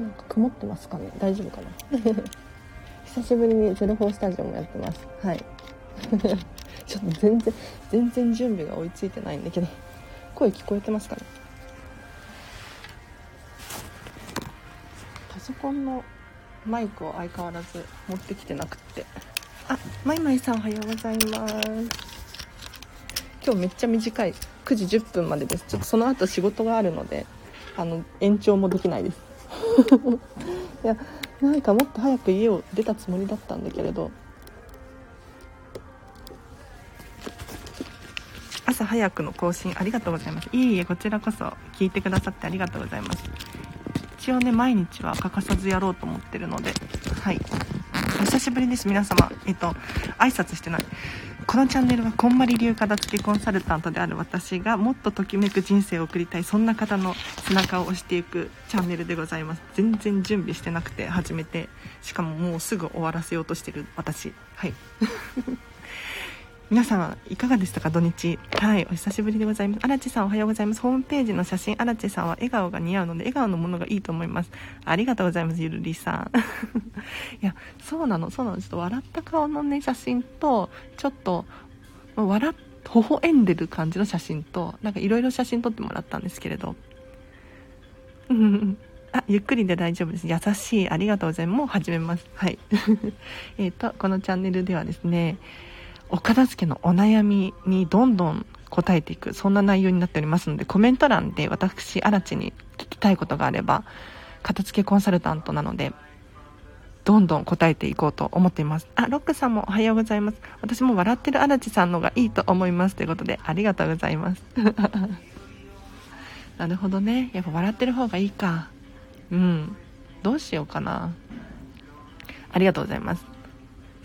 なんか曇ってますかね？大丈夫かな？久しぶりに04スタジオもやってます。はい。ちょっと全然全然準備が追いついてないんだけど声聞こえてますかね？パソコンのマイクを相変わらず持ってきてなくって。あマイマイさんおはようございます。今日めっちゃ短い。9時10分までです。ちょっとその後仕事があるのであの延長もできないです。いやなんかもっと早く家を出たつもりだったんだけれど。朝早くの更新ありがとうございます。いえいえこちらこそ聞いてくださってありがとうございます。一応ね毎日は欠かさずやろうと思ってるのではい。お久しぶりです皆様。えっと挨拶してない。このチャンネルはこんまり流片付けコンサルタントである私がもっとときめく人生を送りたいそんな方の背中を押していくチャンネルでございます。全然準備してなくて始めて。しかももうすぐ終わらせようとしてる私。はい。皆様いかがでしたか土日？はいお久しぶりでございます荒地さんおはようございますホームページの写真荒地さんは笑顔が似合うので笑顔のものがいいと思いますありがとうございますゆるりさん いやそうなのそうなのちょっと笑った顔のね写真とちょっと笑っ微笑んでる感じの写真となんかいろいろ写真撮ってもらったんですけれど あ、ゆっくりで大丈夫です。優しい。ありがとうございます。もう始めます。はい。えっと、このチャンネルではですね、お片付けのお悩みにどんどん答えていくそんな内容になっておりますのでコメント欄で私荒地に聞きたいことがあれば片付けコンサルタントなのでどんどん答えていこうと思っています。あロックさんもおはようございます。私も笑ってる荒地さんのがいいと思いますということでありがとうございます。なるほどね。やっぱ笑ってる方がいいか。うん。どうしようかな。ありがとうございます。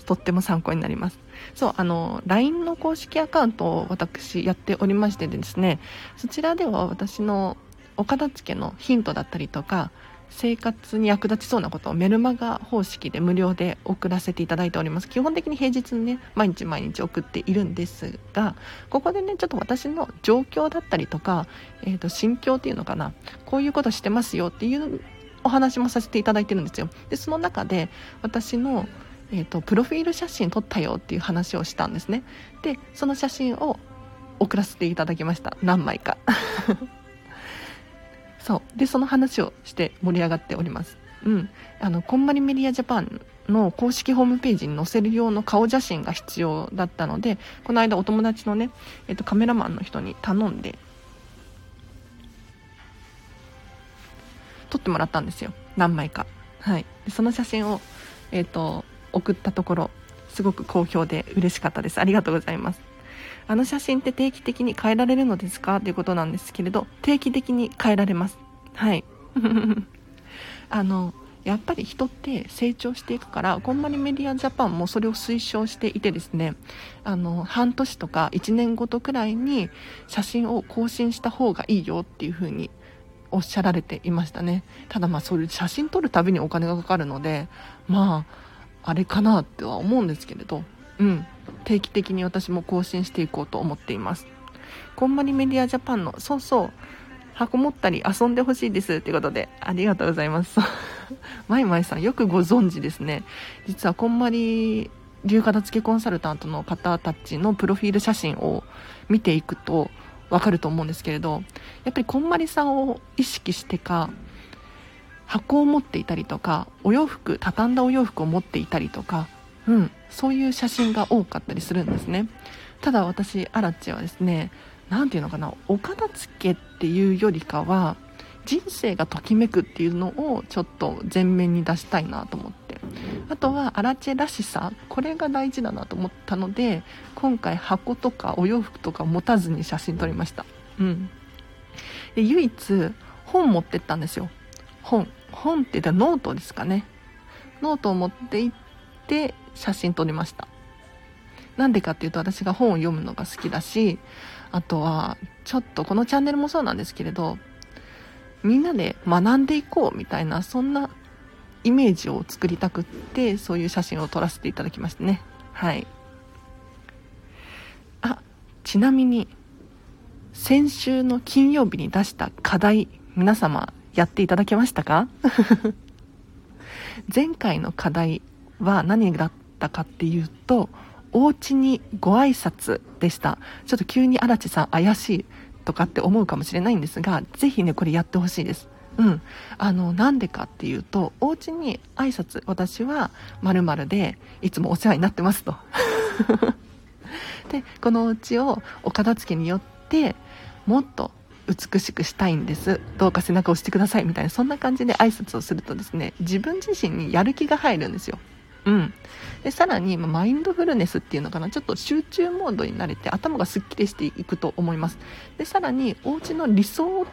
とっても参考になります。そうあの LINE の公式アカウントを私やっておりましてですねそちらでは私のお片付けのヒントだったりとか生活に役立ちそうなことをメルマガ方式で無料で送らせていただいております。基本的に平日にね毎日毎日送っているんですがここでねちょっと私の状況だったりとか、えー、と心境っていうのかなこういうことしてますよっていうお話もさせていただいてるんですよ。でその中で私のえーと、プロフィール写真撮ったよっていう話をしたんですね。でその写真を送らせていただきました。何枚か。そう。でその話をして盛り上がっております。うん。あのこんまりメディアジャパンの公式ホームページに載せる用の顔写真が必要だったのでこの間お友達のね、えーと、カメラマンの人に頼んで撮ってもらったんですよ。何枚か。はい。その写真をえっ、ー、と送ったところすごく好評で嬉しかったです。ありがとうございます。あの写真って定期的に変えられるのですか？ということなんですけれど定期的に変えられます。はい。あのやっぱり人って成長していくからこんまりメディアジャパンもそれを推奨していてですねあの半年とか1年ごとくらいに写真を更新した方がいいよっていう風におっしゃられていましたね。ただまあそういう写真撮るたびにお金がかかるのでまああれかなっては思うんですけれど、うん、定期的に私も更新していこうと思っています。こんまりメディアジャパンの、そうそう、箱持ったり遊んでほしいですってことで、ありがとうございます。まいまいさん、よくご存知ですね。実はこんまり流片付けコンサルタントの方たちのプロフィール写真を見ていくとわかると思うんですけれど、やっぱりこんまりさんを意識してか、箱を持っていたりとかお洋服畳んだお洋服を持っていたりとか、うん、そういう写真が多かったりするんですね。ただ私アラッチはですね何て言うのかなお片付けっていうよりかは人生がときめくっていうのをちょっと前面に出したいなと思って。あとはアラチェらしさこれが大事だなと思ったので今回箱とかお洋服とか持たずに写真撮りました。うん。で唯一本持ってったんですよ。本本って言ったらノートですかね。ノートを持って行って写真撮りました。なんでかっていうと私が本を読むのが好きだしあとはちょっとこのチャンネルもそうなんですけれどみんなで学んでいこうみたいなそんなイメージを作りたくってそういう写真を撮らせていただきましたね。はい。あちなみに先週の金曜日に出した課題皆様やっていただけましたか？前回の課題は何だったかっていうとお家にご挨拶でした。ちょっと急に荒地さん怪しいとかって思うかもしれないんですがぜひねこれやってほしいです。うん。あのなんでかっていうとお家に挨拶私はまるでいつもお世話になってますと。でこのお家をお片付けによってもっと美しくしたいんです。どうか背中を押してくださいみたいなそんな感じで挨拶をするとですね自分自身にやる気が入るんですよ。うん、でさらに、まマインドフルネスっていうのかなちょっと集中モードになれて頭がすっきりしていくと思います。でさらにお家の理想を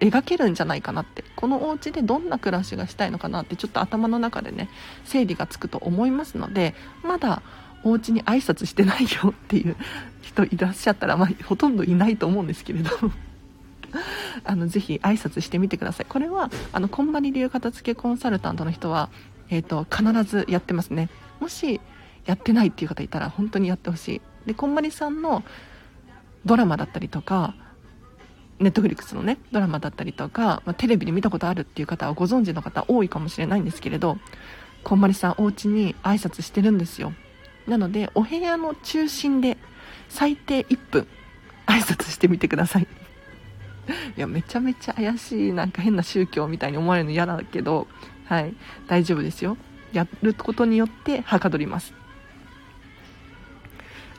描けるんじゃないかなってこのお家でどんな暮らしがしたいのかなってちょっと頭の中でね整理がつくと思いますのでまだお家に挨拶してないよっていう人いらっしゃったら、まあ、ほとんどいないと思うんですけれど あのぜひ挨拶してみてください。これはあのこんまり流片付けコンサルタントの人は、えーと、必ずやってますね。もしやってないっていう方いたら本当にやってほしい。でこんまりさんのドラマだったりとかネットフリックスのねドラマだったりとか、まあ、テレビで見たことあるっていう方はご存知の方多いかもしれないんですけれどこんまりさんお家に挨拶してるんですよ。なのでお部屋の中心で最低1分挨拶してみてください。いやめちゃめちゃ怪しいなんか変な宗教みたいに思われるの嫌だけどはい。大丈夫ですよ。やることによってはかどります。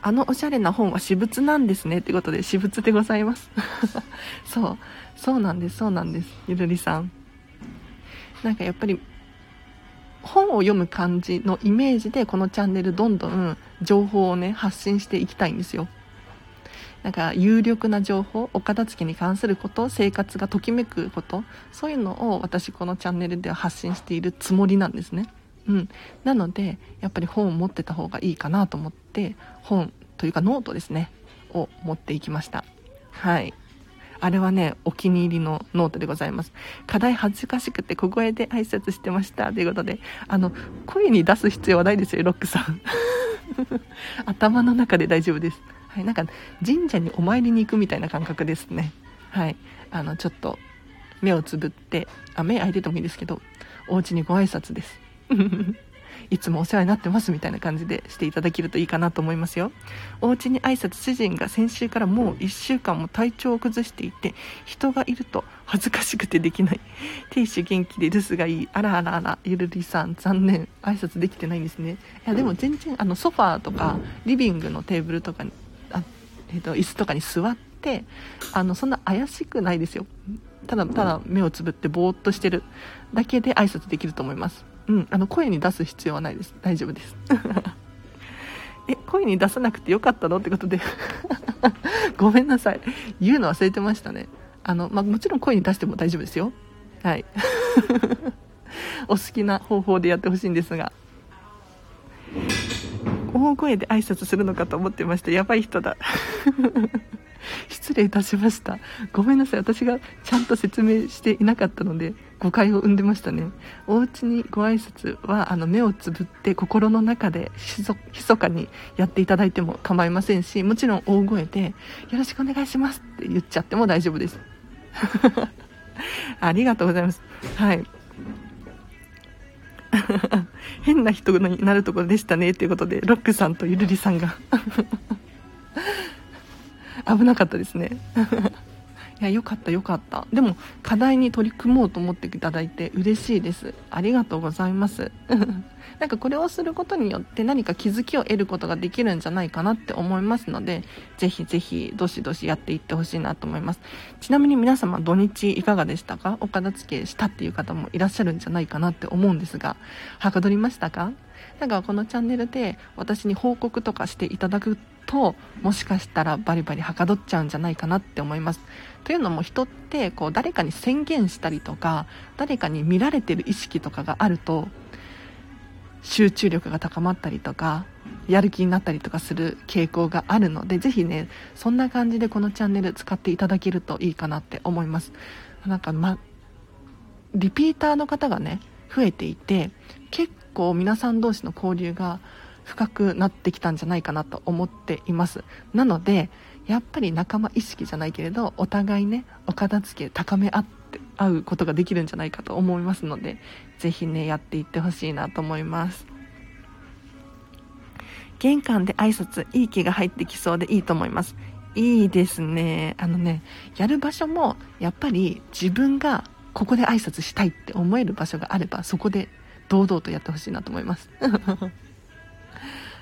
あのおしゃれな本は私物なんですね。ってことで私物でございます。そう。そうなんです。そうなんです。ゆるりさん。なんかやっぱり本を読む感じのイメージでこのチャンネルどんどん情報をね発信していきたいんですよ。なんか有力な情報お片付けに関すること生活がときめくことそういうのを私このチャンネルでは発信しているつもりなんですねうんなのでやっぱり本を持ってた方がいいかなと思って本というかノートですねを持っていきましたはいあれはね、お気に入りのノートでございます。課題恥ずかしくて小声で挨拶してました。ということで、あの、声に出す必要はないですよ、ロックさん。頭の中で大丈夫です。はい、なんか神社にお参りに行くみたいな感覚ですね。はい。あの、ちょっと目をつぶって、あ、目開いててもいいですけど、お家にご挨拶です。いつもお世話になってますみたいな感じでしていただけるといいかなと思いますよお家に挨拶主人が先週からもう1週間も体調を崩していて人がいると恥ずかしくてできない亭主元気で留守がいいあらあらあらゆるりさん残念挨拶できてないんですねいやでも全然あのソファーとかリビングのテーブルとかえーと、椅子とかに座ってあのそんな怪しくないですよ。ただただ目をつぶってぼーっとしてる。だけで挨拶できると思います。うん、あの声に出す必要はないです。大丈夫です。え声に出さなくてよかったのってことで。ごめんなさい。言うの忘れてましたね。あの、まあ、もちろん声に出しても大丈夫ですよ。はい。お好きな方法でやってほしいんですが。大声で挨拶するのかと思ってましたやばい人だ。失礼いたしました。ごめんなさい私がちゃんと説明していなかったので誤解を生んでましたね。お家にご挨拶はあの目をつぶって心の中で密かにやっていただいても構いませんしもちろん大声で「よろしくお願いします」って言っちゃっても大丈夫です。ありがとうございます。はい。変な人になるところでしたねということでロックさんとゆるりさんが。危なかったですね。いやよかったよかった。でも課題に取り組もうと思っていただいて嬉しいです。ありがとうございます。なんかこれをすることによって何か気づきを得ることができるんじゃないかなって思いますのでぜひぜひどしどしやっていってほしいなと思います。ちなみに皆様土日いかがでしたか？お片付けしたっていう方もいらっしゃるんじゃないかなって思うんですがはかどりましたか？なんかこのチャンネルで私に報告とかしていただくともしかしたらバリバリはかどっちゃうんじゃないかなって思います。というのも人ってこう誰かに宣言したりとか誰かに見られてる意識とかがあると集中力が高まったりとかやる気になったりとかする傾向があるのでぜひねそんな感じでこのチャンネル使っていただけるといいかなって思います。なんかまリピーターの方がね増えていて結構皆さん同士の交流が深くなってきたんじゃないかなと思っています。なのでやっぱり仲間意識じゃないけれどお互いねお片付け高め合って会うことができるんじゃないかと思いますので是非ねやっていってほしいなと思います。玄関で挨拶いい気が入ってきそうでいいと思います。いいですね。あのねやる場所もやっぱり自分がここで挨拶したいって思える場所があればそこで堂々とやってほしいなと思います。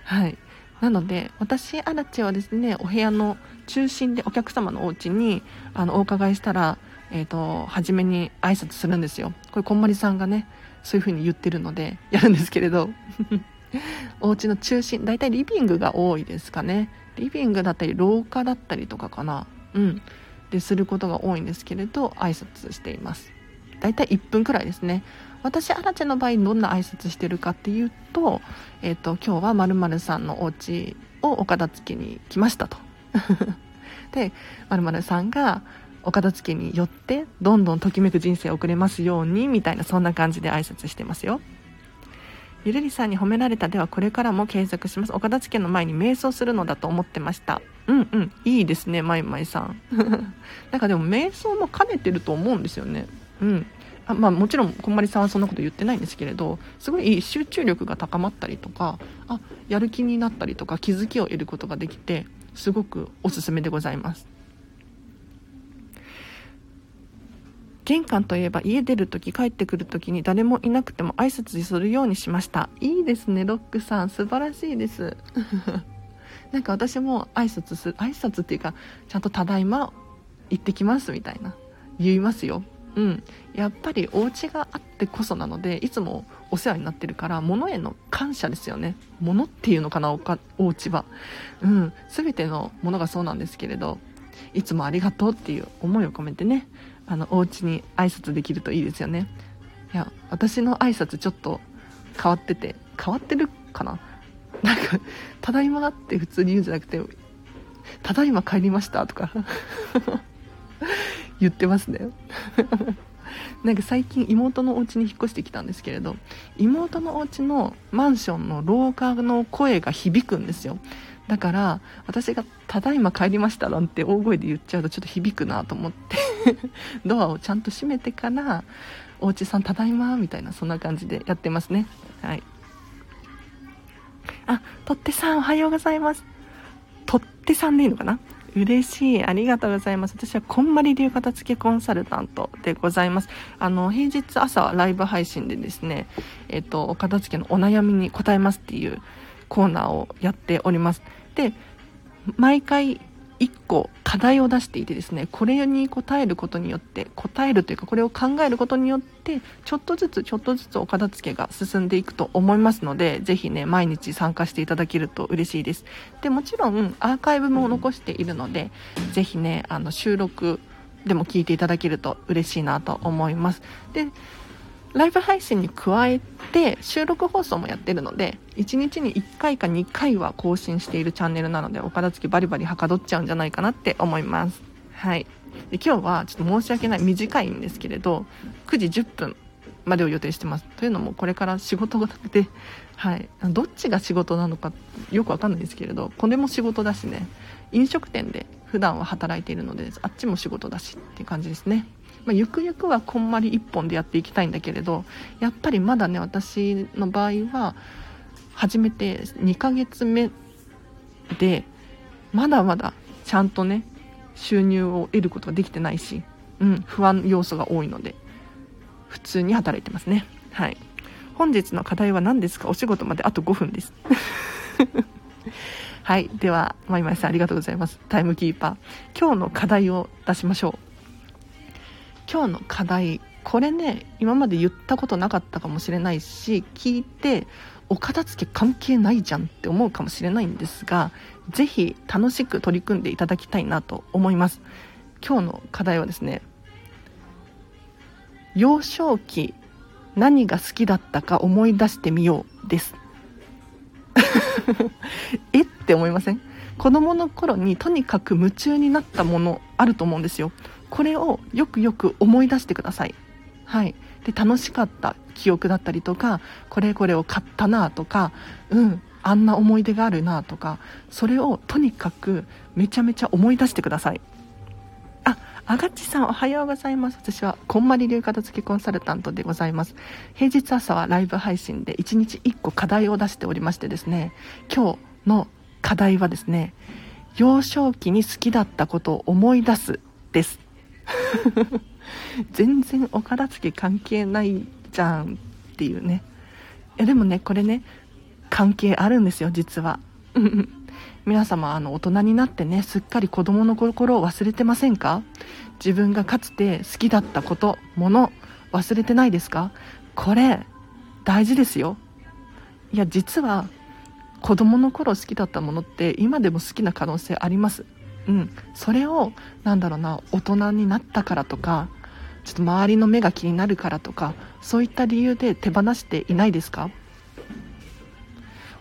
はい。なので私アラチはですねお部屋の中心でお客様のお家にあのお伺いしたらえっ、ー、と初めに挨拶するんですよ。これこんまりさんがねそういう風に言ってるのでやるんですけれど。お家の中心大体リビングが多いですかね。リビングだったり廊下だったりとかかな。うん。ですることが多いんですけれど挨拶しています。大体1分くらいですね。私アラチェの場合どんな挨拶してるかっていうと,、えーと、今日はまるさんのお家をお片付けに来ましたと。でまるさんがお片付けによってどんどんときめく人生を送れますようにみたいなそんな感じで挨拶してますよ。ゆるりさんに褒められた。ではこれからも継続します。お片付けの前に瞑想するのだと思ってました。うんうん。いいですねまいまいさん。なんかでも瞑想も兼ねてると思うんですよね。うん。あまあ、もちろんこんまりさんはそんなこと言ってないんですけれどすごい集中力が高まったりとかあやる気になったりとか気づきを得ることができてすごくおすすめでございます。玄関といえば家出るとき帰ってくるときに誰もいなくても挨拶するようにしました。いいですねロックさん。素晴らしいです。なんか私も挨拶する挨拶っていうかちゃんと「ただいま行ってきます」みたいな。言いますよ。うん。やっぱりお家があってこそなのでいつもお世話になってるから物への感謝ですよね。物っていうのかなおかお家は。うん。全てのものがそうなんですけれどいつもありがとうっていう思いを込めてねあのお家に挨拶できるといいですよね。いや私の挨拶ちょっと変わってて変わってるかな？なんか「ただいま」って普通に言うんじゃなくて「ただいま帰りました」とか。言ってますね。なんか最近妹のお家に引っ越してきたんですけれど妹のお家のマンションの廊下の声が響くんですよ。だから私が「ただいま帰りました」なんて大声で言っちゃうとちょっと響くなと思って ドアをちゃんと閉めてから「おうちさんただいま」みたいなそんな感じでやってますね。はい。あとってさんおはようございます。とってさんでいいのかな？嬉しい。ありがとうございます。私はこんまり流片付けコンサルタントでございます。あの、平日朝ライブ配信でですね、えっ、と、お片付けのお悩みに答えますっていうコーナーをやっております。で、毎回1個課題を出していてですねこれに答えることによって答えるというかこれを考えることによってちょっとずつちょっとずつお片付けが進んでいくと思いますのでぜひね毎日参加していただけると嬉しいです。でもちろんアーカイブも残しているのでぜひねあの収録でも聞いていただけると嬉しいなと思います。でライブ配信に加えて収録放送もやってるので1日に1回か2回は更新しているチャンネルなのでお片付けバリバリはかどっちゃうんじゃないかなって思います。はい。で今日はちょっと申し訳ない短いんですけれど9時10分までを予定してます。というのもこれから仕事がなくてはい。どっちが仕事なのかよくわかんないですけれどこれも仕事だしね。飲食店で普段は働いているのであっちも仕事だしっていう感じですね。まあ、ゆくゆくはこんまり1本でやっていきたいんだけれどやっぱりまだね私の場合は始めて2ヶ月目でまだまだちゃんとね収入を得ることができてないし、うん、不安要素が多いので普通に働いてますね。はい。本日の課題は何ですか？お仕事まであと5分です。はい。ではまいまいさんありがとうございます。タイムキーパー。今日の課題を出しましょう。今日の課題これね今まで言ったことなかったかもしれないし聞いてお片付け関係ないじゃんって思うかもしれないんですが是非楽しく取り組んでいただきたいなと思います。今日の課題はですね幼少期何が好きだったか思い出してみようです。えって思いません？子供の頃にとにかく夢中になったものあると思うんですよ。これをよくよく思い出してください。はい。で、楽しかった記憶だったりとか、これこれを買ったなとか、うん、あんな思い出があるなとかそれをとにかくめちゃめちゃ思い出してくださいああがっちさんおはようございます私はこんまり流片付けコンサルタントでございます平日朝はライブ配信で1日1個課題を出しておりましてですね今日の課題はですね幼少期に好きだったことを思い出すです 全然お片付け関係ないじゃんっていうね。いやでもねこれね関係あるんですよ実は。皆様あの大人になってねすっかり子供の心を忘れてませんか？自分がかつて好きだったこともの忘れてないですか？これ大事ですよ。いや実は子供の頃好きだったものって今でも好きな可能性あります。うん。それをなんだろうな大人になったからとかちょっと周りの目が気になるからとかそういった理由で手放していないですか？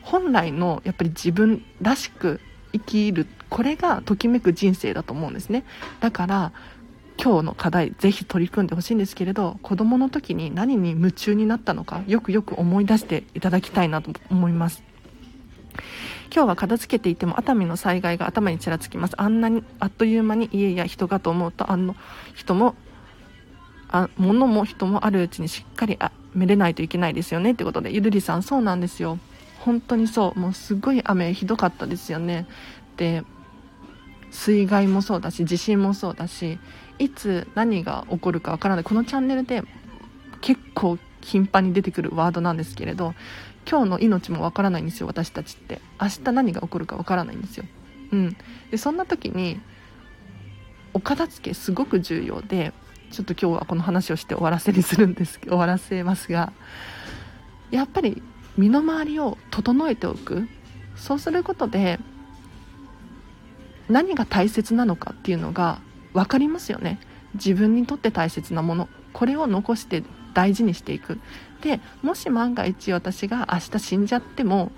本来のやっぱり自分らしく生きるこれがときめく人生だと思うんですね。だから今日の課題ぜひ取り組んでほしいんですけれど子供の時に何に夢中になったのかよくよく思い出していただきたいなと思います。今日は片付けていても熱海の災害が頭にちらつきます。あんなにあっという間に家や人がと思うとあの人もあ物も人もあるうちにしっかりあめれないといけないですよね。ってことでゆるりさんそうなんですよ。本当にそう。もうすごい雨ひどかったですよね。で水害もそうだし地震もそうだしいつ何が起こるかわからない。このチャンネルで結構頻繁に出てくるワードなんですけれど今日の命もわからないんですよ私たちって。明日何が起こるかわからないんですよ。うん。でそんな時にお片付けすごく重要でちょっと今日はこの話をして終わらせにするんです終わらせますがやっぱり身の回りを整えておく。そうすることで何が大切なのかっていうのが分かりますよね。自分にとって大切なもの。これを残して大事にしていく。でもし万が一私が明日死んじゃっても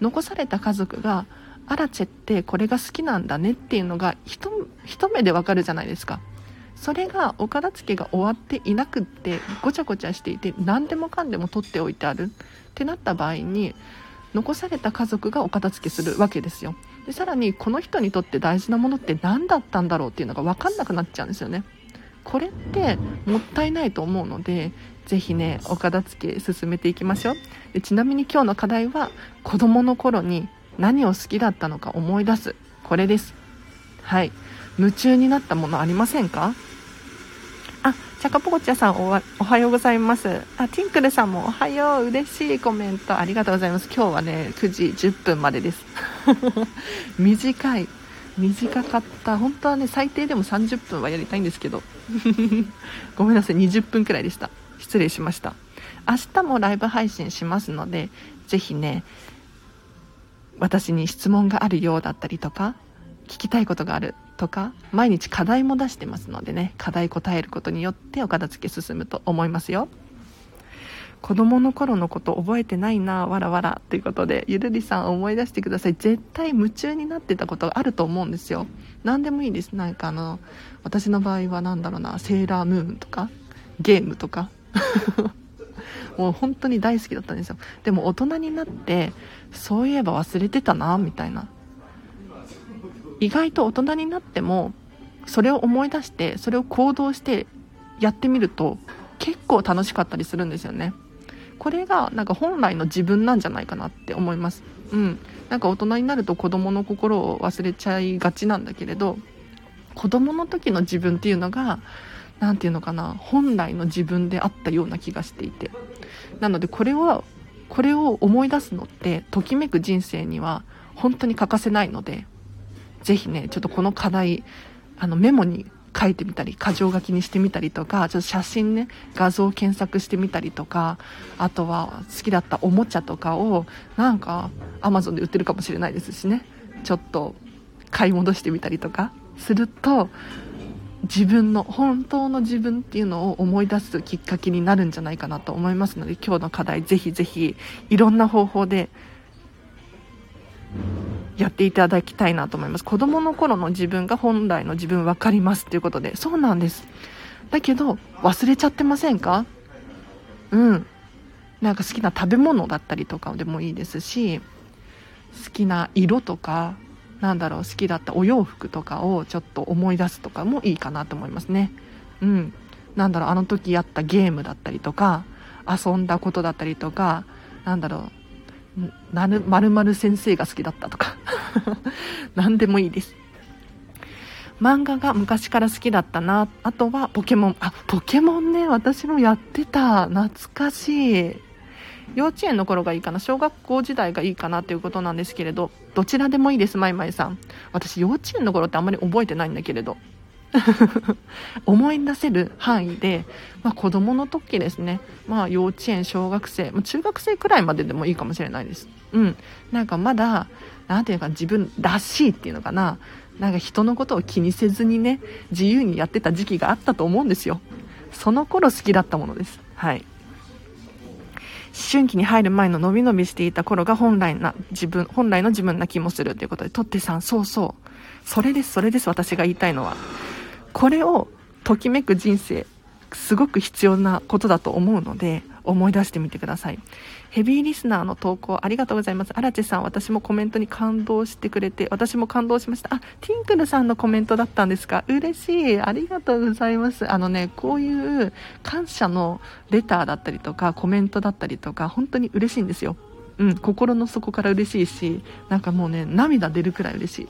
残された家族がアラチェってこれが好きなんだねっていうのが一目でわかるじゃないですか。それがお片付けが終わっていなくってごちゃごちゃしていて何でもかんでも取っておいてある。ってなった場合に残された家族がお片付けするわけですよ。でさらにこの人にとって大事なものって何だったんだろうっていうのが分かんなくなっちゃうんですよね。これってもったいないと思うのでぜひねお片付け進めていきましょうでちなみに今日の課題は子供の頃に何を好きだったのか思い出すこれですはい夢中になったものありませんか？あ、チャカポコチャさんおはようございます。あ、ティンクルさんもおはよう。嬉しいコメントありがとうございます。今日はね、9時10分までです。短い。短かった。本当はね、最低でも30分はやりたいんですけど。ごめんなさい、20分くらいでした。失礼しました。明日もライブ配信しますので、ぜひね、私に質問があるようだったりとか、聞きたいことがあるとか毎日課題も出してますのでね課題答えることによってお片付け進むと思いますよ。子供の頃のこと覚えてないなわらわらということでゆるりさん思い出してください。絶対夢中になってたことがあると思うんですよ。何でもいいです。なんかあの私の場合は何だろうなセーラームーンとかゲームとか もう本当に大好きだったんですよ。でも大人になってそういえば忘れてたなみたいな。意外と大人になってもそれを思い出してそれを行動してやってみると結構楽しかったりするんですよね。これがなんか本来の自分なんじゃないかなって思います。うん。なんか大人になると子供の心を忘れちゃいがちなんだけれど子供の時の自分っていうのが何て言うのかな本来の自分であったような気がしていて。なのでこれはこれを思い出すのってときめく人生には本当に欠かせないのでぜひね、ちょっとこの課題、あのメモに書いてみたり、箇条書きにしてみたりとか、ちょっと写真ね、画像検索してみたりとか、あとは好きだったおもちゃとかを、なんか Amazon で売ってるかもしれないですしね、ちょっと買い戻してみたりとかすると、自分の本当の自分っていうのを思い出すきっかけになるんじゃないかなと思いますので今日の課題ぜひぜひいろんな方法でやっていただきたいなと思います。子供の頃の自分が本来の自分分かりますということで、そうなんです。だけど、忘れちゃってませんか？うん。なんか好きな食べ物だったりとかでもいいですし、好きな色とかなんだろう好きだったお洋服とかをちょっと思い出すとかもいいかなと思いますね。うん。なんだろうあの時やったゲームだったりとか遊んだことだったりとかなんだろうなるまる先生が好きだったとか 何でもいいです。漫画が昔から好きだったな。あとはポケモン。あポケモンね私もやってた。懐かしい。幼稚園の頃がいいかな小学校時代がいいかなということなんですけれどどちらでもいいですまいまいさん。私幼稚園の頃ってあんまり覚えてないんだけれど。思い出せる範囲で、まあ、子供の時ですね、まあ、幼稚園小学生、ま、中学生くらいまででもいいかもしれないです。うん。なんかまだ何ていうか自分らしいっていうのかな。なんか人のことを気にせずにね自由にやってた時期があったと思うんですよ。その頃好きだったものです。はい。春期に入る前の伸び伸びしていた頃が本来な自分本来の自分な気もするということでとってさんそうそうそれですそれです私が言いたいのは。これをときめく人生すごく必要なことだと思うので思い出してみてください。ヘビーリスナーの投稿ありがとうございます。荒地さん私もコメントに感動してくれて私も感動しました。あティンクルさんのコメントだったんですか？嬉しい。ありがとうございます。あのねこういう感謝のレターだったりとかコメントだったりとか本当に嬉しいんですよ。うん、心の底から嬉しいしなんかもうね涙出るくらい嬉しい。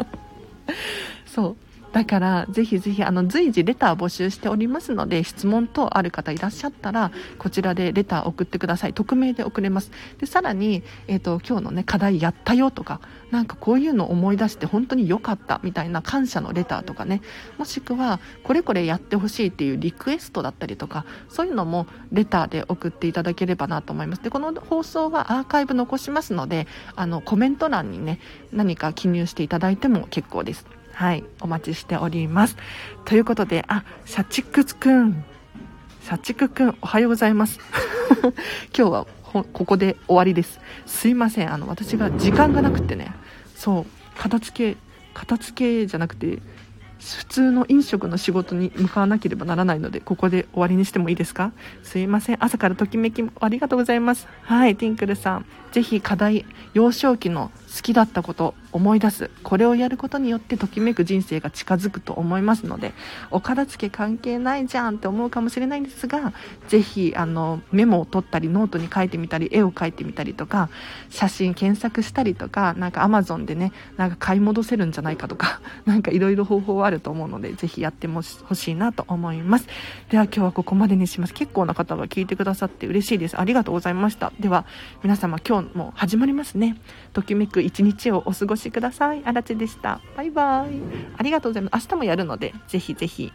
そう。だからぜひぜひあの随時レター募集しておりますので質問等ある方いらっしゃったらこちらでレター送ってください。匿名で送れます。でさらに、えーと、今日のね課題やったよとかなんかこういうの思い出して本当に良かったみたいな感謝のレターとかね。もしくはこれこれやってほしいっていうリクエストだったりとかそういうのもレターで送っていただければなと思います。でこの放送はアーカイブ残しますのであのコメント欄にね何か記入していただいても結構です。はい、お待ちしております。ということで、あ、シャチクツくん、シャチクくん、おはようございます。今日はここで終わりです。すいません、あの、私が時間がなくてね、そう、片付け、片付けじゃなくて、普通の飲食の仕事に向かわなければならないのでここで終わりにしてもいいですか？すいません。朝からときめきありがとうございます。はいティンクルさん。ぜひ課題幼少期の好きだったこと思い出す。これをやることによってときめく人生が近づくと思いますのでお片付け関係ないじゃんって思うかもしれないんですがぜひあのメモを取ったりノートに書いてみたり絵を描いてみたりとか写真検索したりとかなんか Amazon でねなんか買い戻せるんじゃないかとか なんかいろいろ方法はあると思うのでぜひやってほしいなと思います。では今日はここまでにします。結構な方が聞いてくださって嬉しいです。ありがとうございました。では皆様今日も始まりますね。ときめく一日をお過ごしください。あらちでした。バイバイ。ありがとうございます。明日もやるので、ぜひぜひ。